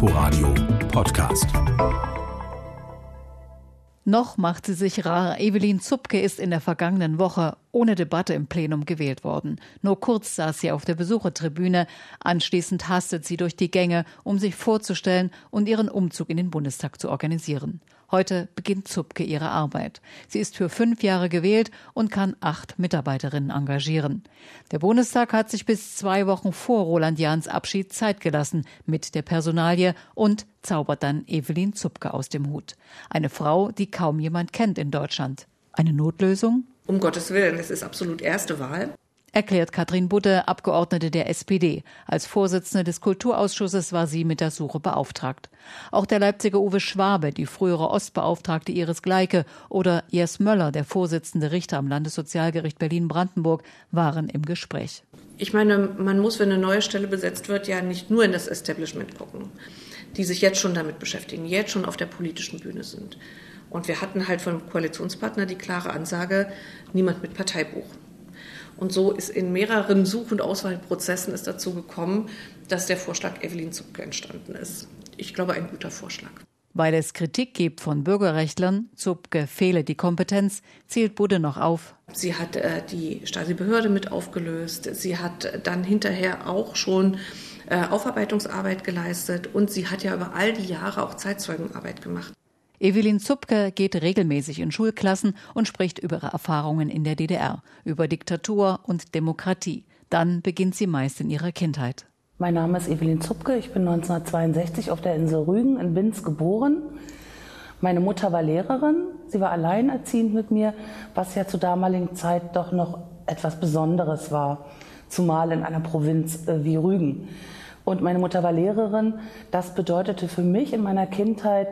Inforadio Podcast. Noch macht sie sich rar. Evelyn Zupke ist in der vergangenen Woche ohne Debatte im Plenum gewählt worden. Nur kurz saß sie auf der Besuchertribüne. Anschließend hastet sie durch die Gänge, um sich vorzustellen und ihren Umzug in den Bundestag zu organisieren. Heute beginnt Zupke ihre Arbeit. Sie ist für fünf Jahre gewählt und kann acht Mitarbeiterinnen engagieren. Der Bundestag hat sich bis zwei Wochen vor Roland Jahns Abschied Zeit gelassen mit der Personalie und zaubert dann Evelyn Zupke aus dem Hut. Eine Frau, die kaum jemand kennt in Deutschland. Eine Notlösung? Um Gottes Willen, es ist absolut erste Wahl erklärt Katrin Budde, Abgeordnete der SPD. Als Vorsitzende des Kulturausschusses war sie mit der Suche beauftragt. Auch der Leipziger Uwe Schwabe, die frühere Ostbeauftragte Iris Gleike oder Jes Möller, der Vorsitzende Richter am Landessozialgericht Berlin-Brandenburg, waren im Gespräch. Ich meine, man muss, wenn eine neue Stelle besetzt wird, ja nicht nur in das Establishment gucken, die sich jetzt schon damit beschäftigen, jetzt schon auf der politischen Bühne sind. Und wir hatten halt vom Koalitionspartner die klare Ansage, niemand mit Parteibuch. Und so ist in mehreren Such- und Auswahlprozessen es dazu gekommen, dass der Vorschlag Evelyn Zupke entstanden ist. Ich glaube, ein guter Vorschlag. Weil es Kritik gibt von Bürgerrechtlern, Zupke fehle die Kompetenz, zählt Budde noch auf. Sie hat äh, die Stasi-Behörde mit aufgelöst. Sie hat dann hinterher auch schon äh, Aufarbeitungsarbeit geleistet und sie hat ja über all die Jahre auch Zeitzeugenarbeit gemacht. Evelyn Zupke geht regelmäßig in Schulklassen und spricht über ihre Erfahrungen in der DDR, über Diktatur und Demokratie. Dann beginnt sie meist in ihrer Kindheit. Mein Name ist Evelyn Zupke. Ich bin 1962 auf der Insel Rügen in Binz geboren. Meine Mutter war Lehrerin. Sie war alleinerziehend mit mir, was ja zur damaligen Zeit doch noch etwas Besonderes war, zumal in einer Provinz äh, wie Rügen. Und meine Mutter war Lehrerin. Das bedeutete für mich in meiner Kindheit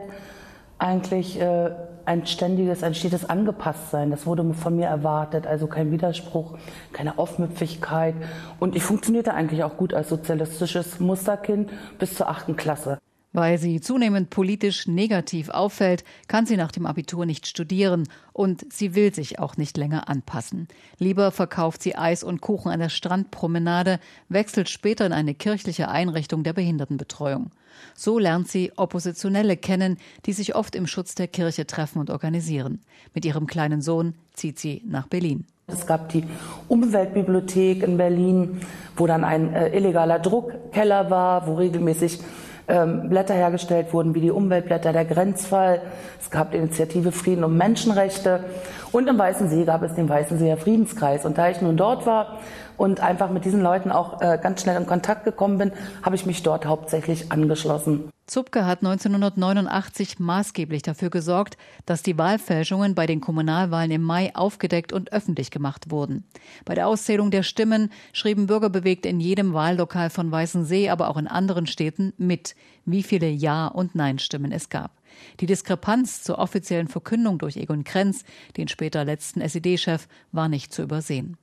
eigentlich äh, ein ständiges, ein stetes Angepasstsein. Das wurde von mir erwartet, also kein Widerspruch, keine Aufmüpfigkeit. Und ich funktionierte eigentlich auch gut als sozialistisches Musterkind bis zur achten Klasse. Weil sie zunehmend politisch negativ auffällt, kann sie nach dem Abitur nicht studieren und sie will sich auch nicht länger anpassen. Lieber verkauft sie Eis und Kuchen an der Strandpromenade, wechselt später in eine kirchliche Einrichtung der Behindertenbetreuung. So lernt sie Oppositionelle kennen, die sich oft im Schutz der Kirche treffen und organisieren. Mit ihrem kleinen Sohn zieht sie nach Berlin. Es gab die Umweltbibliothek in Berlin, wo dann ein äh, illegaler Druckkeller war, wo regelmäßig ähm, Blätter hergestellt wurden, wie die Umweltblätter der Grenzfall. Es gab die Initiative Frieden und Menschenrechte. Und im Weißen See gab es den Weißen Seer Friedenskreis. Und da ich nun dort war und einfach mit diesen Leuten auch äh, ganz schnell in Kontakt gekommen bin, habe ich mich dort hauptsächlich angeschlossen. Zupke hat 1989 maßgeblich dafür gesorgt, dass die Wahlfälschungen bei den Kommunalwahlen im Mai aufgedeckt und öffentlich gemacht wurden. Bei der Auszählung der Stimmen schrieben Bürgerbewegt in jedem Wahllokal von Weißensee, aber auch in anderen Städten mit, wie viele Ja- und Nein-Stimmen es gab. Die Diskrepanz zur offiziellen Verkündung durch Egon Krenz, den später letzten SED-Chef, war nicht zu übersehen.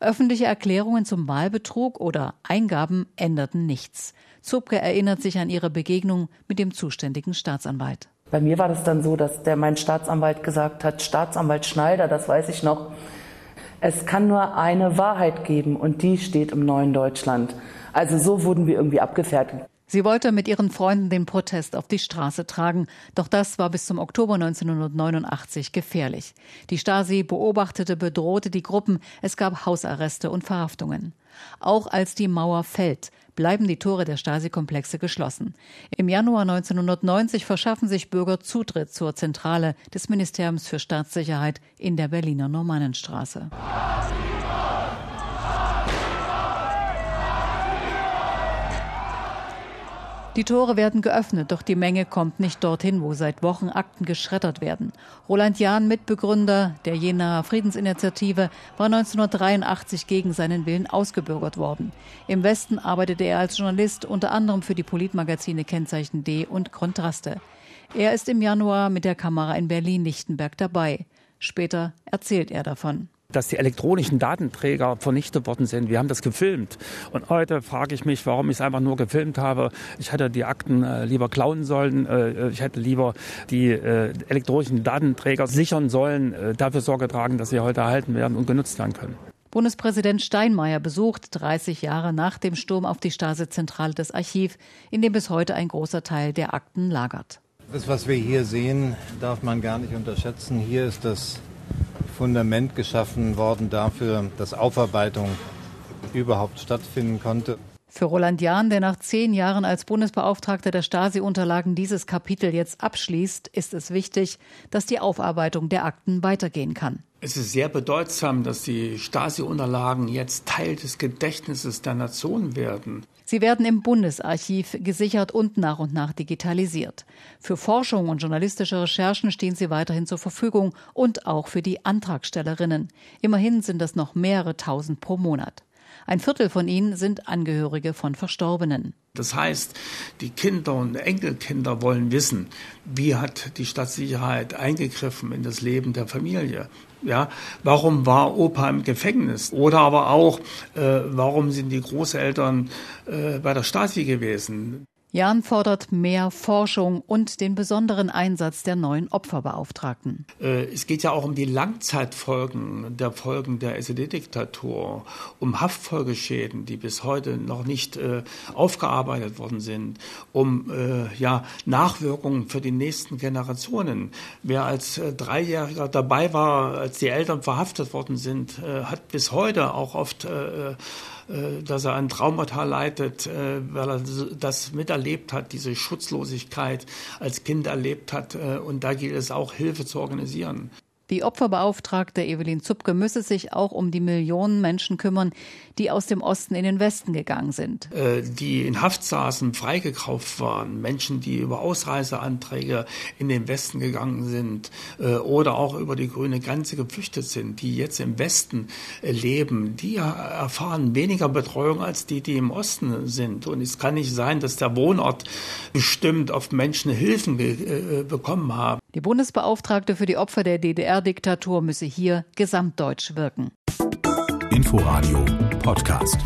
Öffentliche Erklärungen zum Wahlbetrug oder Eingaben änderten nichts. Zupke erinnert sich an ihre Begegnung mit dem zuständigen Staatsanwalt. Bei mir war das dann so, dass der mein Staatsanwalt gesagt hat, Staatsanwalt Schneider, das weiß ich noch, es kann nur eine Wahrheit geben und die steht im neuen Deutschland. Also so wurden wir irgendwie abgefertigt. Sie wollte mit ihren Freunden den Protest auf die Straße tragen, doch das war bis zum Oktober 1989 gefährlich. Die Stasi beobachtete, bedrohte die Gruppen, es gab Hausarreste und Verhaftungen. Auch als die Mauer fällt, bleiben die Tore der Stasi-Komplexe geschlossen. Im Januar 1990 verschaffen sich Bürger Zutritt zur Zentrale des Ministeriums für Staatssicherheit in der Berliner Normannenstraße. Die Tore werden geöffnet, doch die Menge kommt nicht dorthin, wo seit Wochen Akten geschreddert werden. Roland Jahn, Mitbegründer der Jenaer Friedensinitiative, war 1983 gegen seinen Willen ausgebürgert worden. Im Westen arbeitete er als Journalist unter anderem für die Politmagazine Kennzeichen D und Kontraste. Er ist im Januar mit der Kamera in Berlin-Lichtenberg dabei. Später erzählt er davon dass die elektronischen Datenträger vernichtet worden sind. Wir haben das gefilmt. Und heute frage ich mich, warum ich es einfach nur gefilmt habe. Ich hätte die Akten äh, lieber klauen sollen. Äh, ich hätte lieber die äh, elektronischen Datenträger sichern sollen, äh, dafür Sorge tragen, dass sie heute erhalten werden und genutzt werden können. Bundespräsident Steinmeier besucht 30 Jahre nach dem Sturm auf die Stasi-Zentrale das Archiv, in dem bis heute ein großer Teil der Akten lagert. Das, was wir hier sehen, darf man gar nicht unterschätzen. Hier ist das Fundament geschaffen worden dafür, dass Aufarbeitung überhaupt stattfinden konnte. Für Roland Jahn, der nach zehn Jahren als Bundesbeauftragter der Stasi-Unterlagen dieses Kapitel jetzt abschließt, ist es wichtig, dass die Aufarbeitung der Akten weitergehen kann. Es ist sehr bedeutsam, dass die Stasi-Unterlagen jetzt Teil des Gedächtnisses der Nation werden. Sie werden im Bundesarchiv gesichert und nach und nach digitalisiert. Für Forschung und journalistische Recherchen stehen sie weiterhin zur Verfügung und auch für die Antragstellerinnen. Immerhin sind das noch mehrere tausend pro Monat. Ein Viertel von ihnen sind Angehörige von Verstorbenen. Das heißt, die Kinder und Enkelkinder wollen wissen, wie hat die Stadtsicherheit eingegriffen in das Leben der Familie. Ja, warum war Opa im Gefängnis? Oder aber auch, äh, warum sind die Großeltern äh, bei der Stasi gewesen? Jan fordert mehr Forschung und den besonderen Einsatz der neuen Opferbeauftragten. Äh, es geht ja auch um die Langzeitfolgen der Folgen der SED-Diktatur, um Haftfolgeschäden, die bis heute noch nicht äh, aufgearbeitet worden sind, um äh, ja, Nachwirkungen für die nächsten Generationen. Wer als Dreijähriger dabei war, als die Eltern verhaftet worden sind, hat bis heute auch oft dass er ein Traumata leidet, äh, weil er das miterlebt hat, diese Schutzlosigkeit als Kind erlebt hat. Äh, und da gilt es auch, Hilfe zu organisieren. Die Opferbeauftragte Evelyn Zupke müsse sich auch um die Millionen Menschen kümmern, die aus dem Osten in den Westen gegangen sind. Äh, die in Haft saßen, freigekauft waren, Menschen, die über Ausreiseanträge in den Westen gegangen sind äh, oder auch über die grüne Grenze geflüchtet sind, die jetzt im Westen äh, leben, die erfahren weniger Betreuung als die, die im Osten sind. Und es kann nicht sein, dass der Wohnort bestimmt, ob Menschen Hilfen bekommen haben. Die Bundesbeauftragte für die Opfer der DDR-Diktatur müsse hier gesamtdeutsch wirken. Inforadio Podcast.